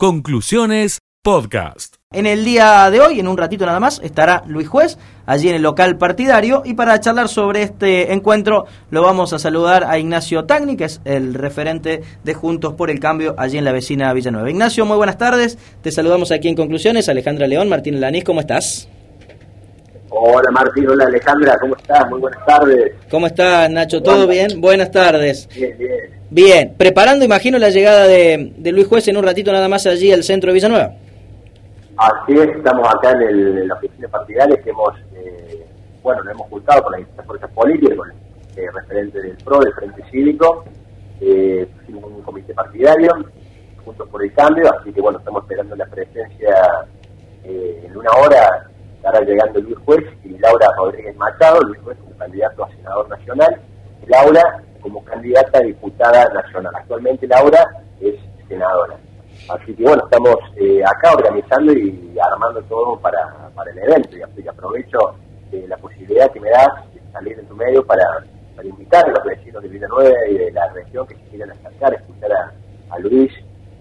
Conclusiones Podcast. En el día de hoy, en un ratito nada más, estará Luis Juez allí en el local partidario y para charlar sobre este encuentro lo vamos a saludar a Ignacio Tagni, que es el referente de Juntos por el Cambio allí en la vecina Villanueva. Ignacio, muy buenas tardes. Te saludamos aquí en Conclusiones. Alejandra León, Martín Lanís, ¿cómo estás? Hola Martín, hola Alejandra, ¿cómo estás? Muy buenas tardes. ¿Cómo estás, Nacho? ¿Todo bien? Buenas tardes. Bien, bien. Bien, preparando, imagino, la llegada de, de Luis Juez en un ratito nada más allí al centro de Villanueva. Así es, estamos acá en, el, en la oficina partidaria que hemos, eh, bueno, nos hemos juntado con las distintas fuerzas políticas, con el eh, referente del PRO, del Frente Cívico, eh, un comité partidario, juntos por el cambio, así que bueno, estamos esperando la presencia eh, en una hora estará llegando Luis Juez y Laura Rodríguez Machado, Luis Juez como candidato a senador nacional, y Laura como candidata a diputada nacional. Actualmente Laura es senadora. Así que bueno, estamos eh, acá organizando y armando todo para, para el evento y que aprovecho eh, la posibilidad que me das de salir en tu medio para, para invitar a los vecinos de Villanueva y de la región que se quieran acercar, escuchar a, a Luis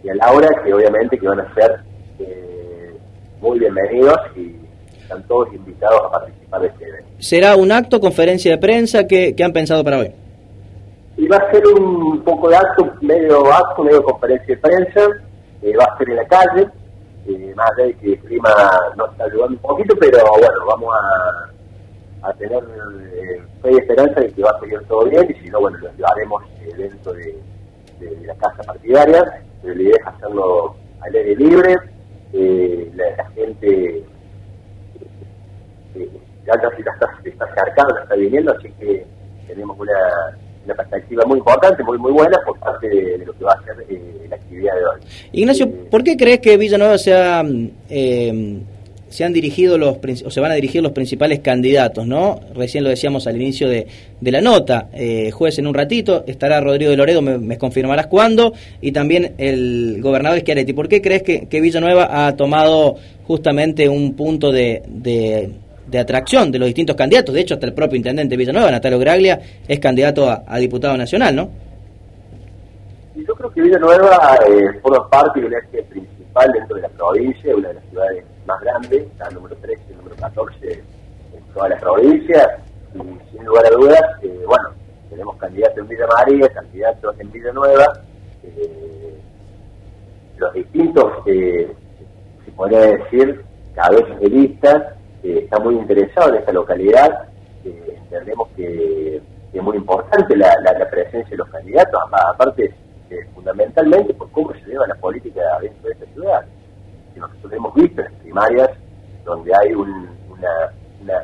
y a Laura, que obviamente que van a ser eh, muy bienvenidos y están todos invitados a participar de este evento. ¿Será un acto, conferencia de prensa? ¿Qué, qué han pensado para hoy? Y va a ser un poco de acto, medio acto, medio conferencia de prensa, eh, va a ser en la calle, eh, más allá de que el clima nos está ayudando un poquito, pero bueno, vamos a, a tener eh, fe y esperanza de que va a salir todo bien, y si no, bueno, lo haremos eh, dentro de, de, de la casa partidaria, pero la idea es hacerlo al aire libre, eh, la, la gente ya casi la está, está acercando, la está viniendo, así que tenemos una, una perspectiva muy importante, muy muy buena por parte de, de lo que va a ser eh, la actividad de hoy. Ignacio, Eh, ¿por qué crees que Villanueva se, ha, eh, se han dirigido los o se van a dirigir los principales candidatos, no? Recién lo decíamos al inicio de, de la nota. Eh, juez en un ratito, estará Rodrigo de Loredo, me, me confirmarás cuándo, y también el gobernador Schiaretti. ¿Por qué crees que, que Villanueva ha tomado justamente un punto de, de, de atracción de los distintos candidatos? De hecho, hasta el propio intendente de Villanueva, Natalio Graglia, es candidato a, diputado nacional, ¿no? Yo creo que Villanueva eh, forma parte de un eje principal dentro de la provincia, una de las ciudades más grandes, está número 13 y el número 14 en toda la provincia, y sin lugar a dudas, eh, bueno, tenemos candidatos en Villa María, candidatos en Villanueva, eh, los distintos, eh, se podría decir, cabezas de listas, están muy interesados en esta localidad, eh, entendemos que, es muy importante la, presencia de los candidatos, apa- aparte eh, fundamentalmente por cómo se lleva la política dentro de esta ciudad. Que nosotros hemos visto en primarias donde hay un- una,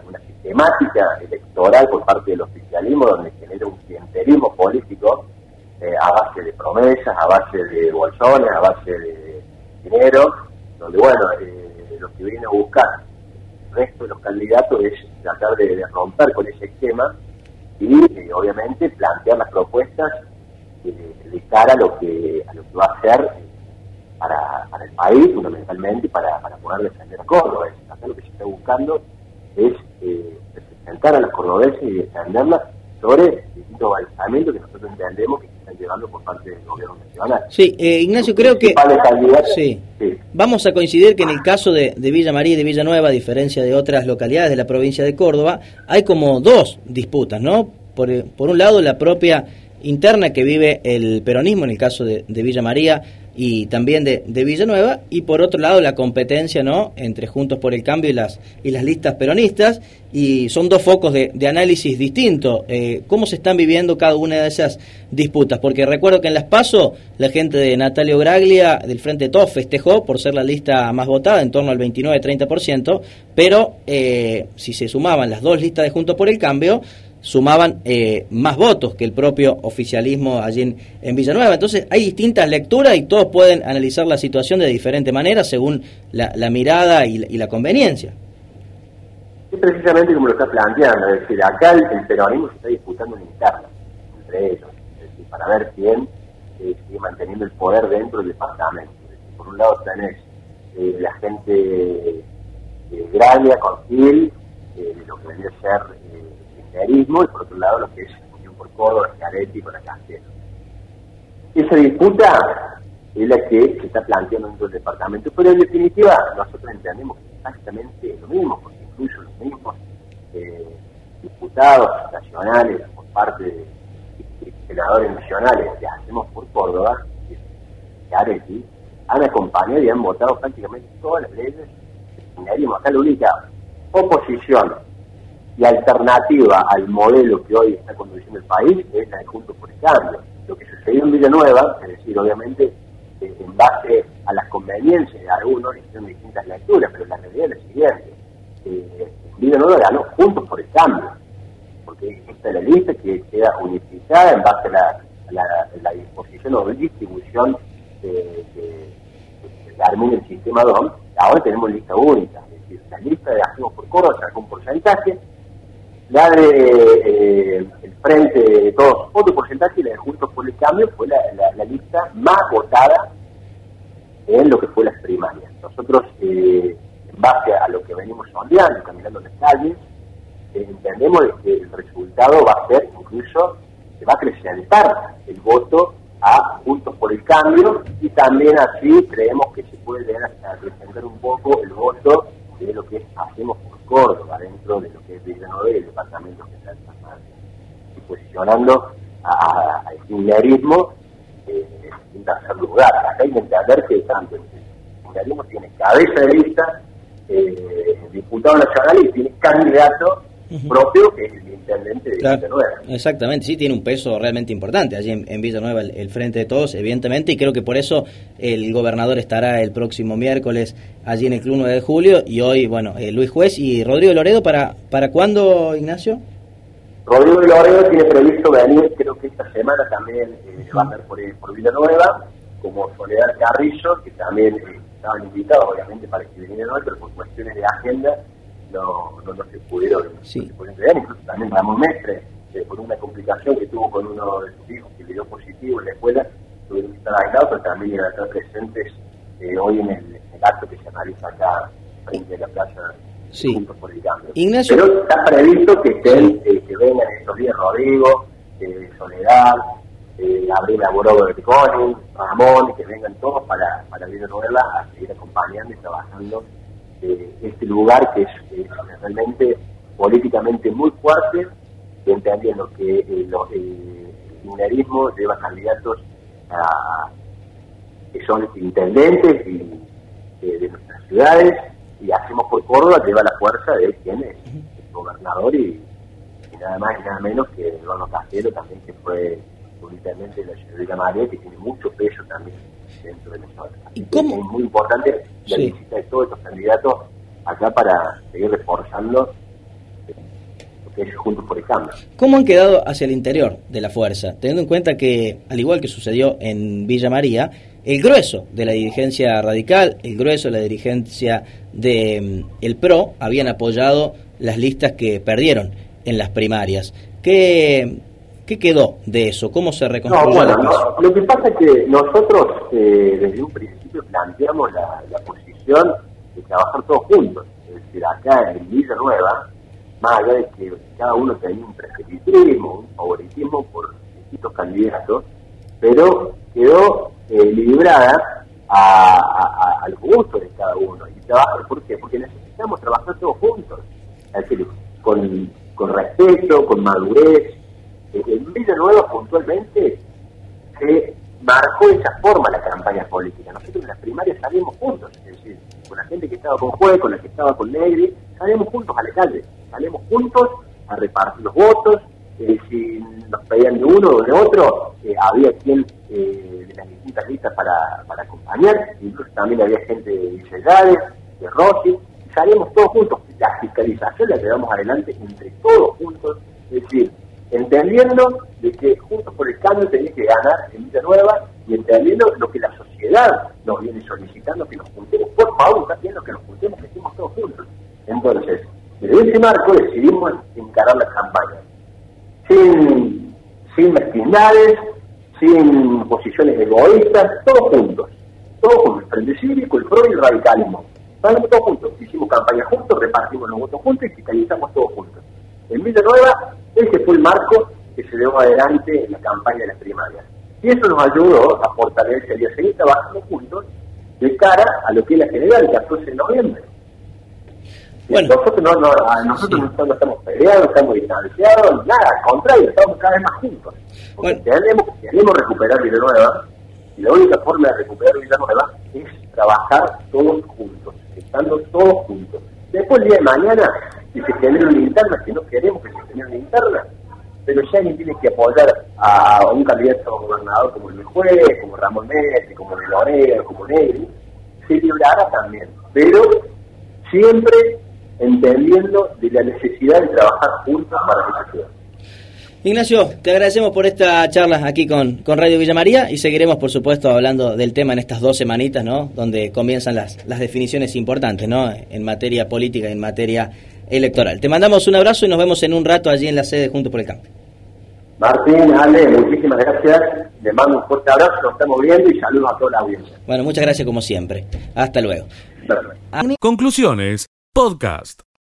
una- sistemática electoral por parte del oficialismo donde genera un clientelismo político eh, a base de promesas, a base de bolsones, a base de dinero, donde bueno, eh, lo que viene a buscar resto de los candidatos es tratar de, romper con ese esquema y eh, obviamente plantear las propuestas eh, de cara a lo que a lo que va a hacer eh, para, el país, fundamentalmente para, para poder defender a Córdoba. Acá lo que se está buscando es representar a los cordobeses y defenderlas sobre distintos balsamientos que nosotros entendemos que están llevando por parte del gobierno nacional. Sí, eh, Ignacio, creo que... Sí. sí. Vamos a coincidir que en el caso de, de Villa María y de Villanueva, a diferencia de otras localidades de la provincia de Córdoba, hay como dos disputas, ¿no? Por, eh, por un lado, la propia interna que vive el peronismo, en el caso de, de Villa María y también de, de Villanueva, y por otro lado, la competencia, ¿no? Entre Juntos por el Cambio y las, y las listas peronistas, y son dos focos de, de análisis distintos. Eh, ¿Cómo se están viviendo cada una de esas disputas? Porque recuerdo que en las PASO, la gente de Natalio Graglia, del Frente TOF, festejó por ser la lista más votada, en torno al 29-30%, pero eh, si se sumaban las dos listas de Juntos por el Cambio, sumaban eh, más votos que el propio oficialismo allí en, en Villanueva. Entonces hay distintas lecturas y todos pueden analizar la situación de diferente manera según la, mirada y la, conveniencia. Es precisamente como lo está planteando, es decir, acá el, peronismo se está disputando una interna entre ellos, es decir, para ver quién eh, sigue manteniendo el poder dentro del departamento. Es decir, por un lado tenés eh, la gente de Gralia con Gil, eh, lo que vendría a ser eh, el kirchnerismo, y por otro lado lo que es Unión por Córdoba, Schiaretti con la Castelo. Esa disputa es la que se está planteando dentro del departamento. Pero en definitiva, nosotros entendemos exactamente lo mismo, porque incluso los mismos eh, diputados nacionales por parte de, senadores nacionales que hacemos por Córdoba, que han acompañado y han votado prácticamente todas las leyes Acá la única oposición y alternativa al modelo que hoy está conduciendo el país es la de Juntos por el Cambio. Lo que sucedió en Villanueva, es decir, obviamente en base a las conveniencias de algunos, hicieron distintas lecturas, pero la realidad es la siguiente. Eh, Villanueva ganó Juntos por el Cambio, porque esta es la lista que queda unificada en base a la, disposición o distribución de, de, el sistema DOM. Ahora tenemos lista única, es decir, la lista de Hacemos por Córdoba sacó un porcentaje, la de eh, el frente de todos otro porcentaje y la de Juntos por el Cambio fue la, lista más votada en lo que fue las primarias. Nosotros, eh, en base a lo que venimos sondeando, caminando en las calles, eh, entendemos que el resultado va a ser incluso, se va a acrecentar el voto a Juntos por el Cambio y también así creemos que se puede acrecentar un poco el voto de lo que hacemos por Córdoba, dentro de lo que es Villanueva y el departamento que está y posicionando al kirchnerismo eh, en tercer lugar. Acá hay que entender que tanto el kirchnerismo tiene cabeza de lista, eh, diputado nacional y tiene candidato propio que es el intendente de Villanueva. Exactamente, sí, tiene un peso realmente importante allí en, Villanueva, el, Frente de Todos, evidentemente, y creo que por eso el gobernador estará el próximo miércoles allí en el Club 9 de Julio, y hoy, bueno, eh, Luis Juez y Rodrigo Loredo, ¿para, ¿para cuándo, Ignacio? Rodrigo Loredo tiene previsto venir, creo que esta semana también eh, va a ser por, por Villanueva, como Soledad Carrillo, que también eh, estaban invitados, obviamente, para que viniera hoy, pero por cuestiones de agenda no, no, no se pudieron, sí. incluso también Ramón Mestre, eh, por una complicación que tuvo con uno de sus hijos que le dio positivo en la escuela, tuvieron que estar aislados, pero también iban a estar presentes eh, hoy en el, acto que se analiza acá frente a la plaza sí. Juntos por el Cambio. Pero está previsto que estén, eh, que vengan estos días Rodrigo, eh, Soledad, eh, Gabriela Borobo de Piconi, Ramón, que vengan todos para, para Nueva a seguir acompañando y trabajando este lugar que es realmente políticamente muy fuerte, entendiendo que eh, el minerismo lleva candidatos que son intendentes y, de nuestras ciudades, y hacemos por Córdoba lleva la fuerza de quien es el gobernador y, nada más y nada menos que Eduardo Castelo también que fue un la ciudad de María que tiene mucho peso también dentro de. ¿Y cómo? Es muy importante la visita de todos estos candidatos acá para seguir reforzando lo que es Juntos por el Cambio. ¿Cómo han quedado hacia el interior de la fuerza? Teniendo en cuenta que, al igual que sucedió en Villa María, el grueso de la dirigencia radical, el grueso de la dirigencia del mm, el PRO habían apoyado las listas que perdieron en las primarias. ¿Qué, ¿Qué quedó de eso? ¿Cómo se reconstruyó? No, lo que pasa es que nosotros eh, desde un principio planteamos la, posición de trabajar todos juntos. Es decir, acá en Villa Nueva, más allá de que cada uno tenía un preferitismo, un favoritismo por distintos candidatos, pero quedó eh, librada a, al gusto de cada uno. ¿Y trabajar por qué? Porque necesitamos trabajar todos juntos. Es decir, con, con respeto, con madurez, en Villanueva puntualmente se marcó de esa forma la campaña política. Nosotros en las primarias salimos juntos, es decir, con la gente que estaba con Juez, con la que estaba con Negri, salimos juntos a la calle, salimos juntos a repartir los votos, eh, si nos pedían de uno o de otro, eh, había quien eh, de las distintas listas para, acompañar, incluso también había gente de Villelares, de Rossi, salimos todos juntos, la fiscalización la llevamos adelante entre todos juntos, es decir, entendiendo de que Juntos por el Cambio tenía que ganar en Villa Nueva y entendiendo lo que la sociedad nos viene solicitando que nos juntemos. Por favor, también lo que nos juntemos, que estemos todos juntos. Entonces, desde ese marco decidimos encarar la campaña. Sin, sin mezquindades, sin posiciones egoístas, todos juntos. Todos juntos, el Frente Cívico, el PRO y el radicalismo. Estamos todos juntos. Hicimos campaña juntos, repartimos los votos juntos y fiscalizamos todos juntos. En Villa Nueva ese fue el marco que se llevó adelante en la campaña de las primarias. Y eso nos ayudó a fortalecer y a seguir trabajando juntos de cara a lo que es la general, el 14 de noviembre. Bueno, nosotros no, no, nosotros no, estamos peleados, estamos distanciados, nada, al contrario, estamos cada vez más juntos. Porque tenemos, queremos recuperar Villanueva, y la única forma de recuperar Villanueva es trabajar todos juntos, estando todos juntos. Después el día de mañana, si se genera una interna, si no queremos que se genere una interna, pero ya alguien tiene que apoyar a un candidato a gobernador como el juez, como Ramón Messi, como Lorena, como Negri, se librará también, pero siempre entendiendo de la necesidad de trabajar juntos para esa ciudad. Ignacio, te agradecemos por esta charla aquí con, con Radio Villa María y seguiremos, por supuesto, hablando del tema en estas dos semanitas, ¿no? Donde comienzan las, las definiciones importantes, ¿no? En materia política y en materia electoral. Te mandamos un abrazo y nos vemos en un rato allí en la sede junto por el campo. Martín, Ale, muchísimas gracias. Le mando un fuerte abrazo, nos estamos viendo y saludos a toda la audiencia. Bueno, muchas gracias como siempre. Hasta luego. Conclusiones, podcast.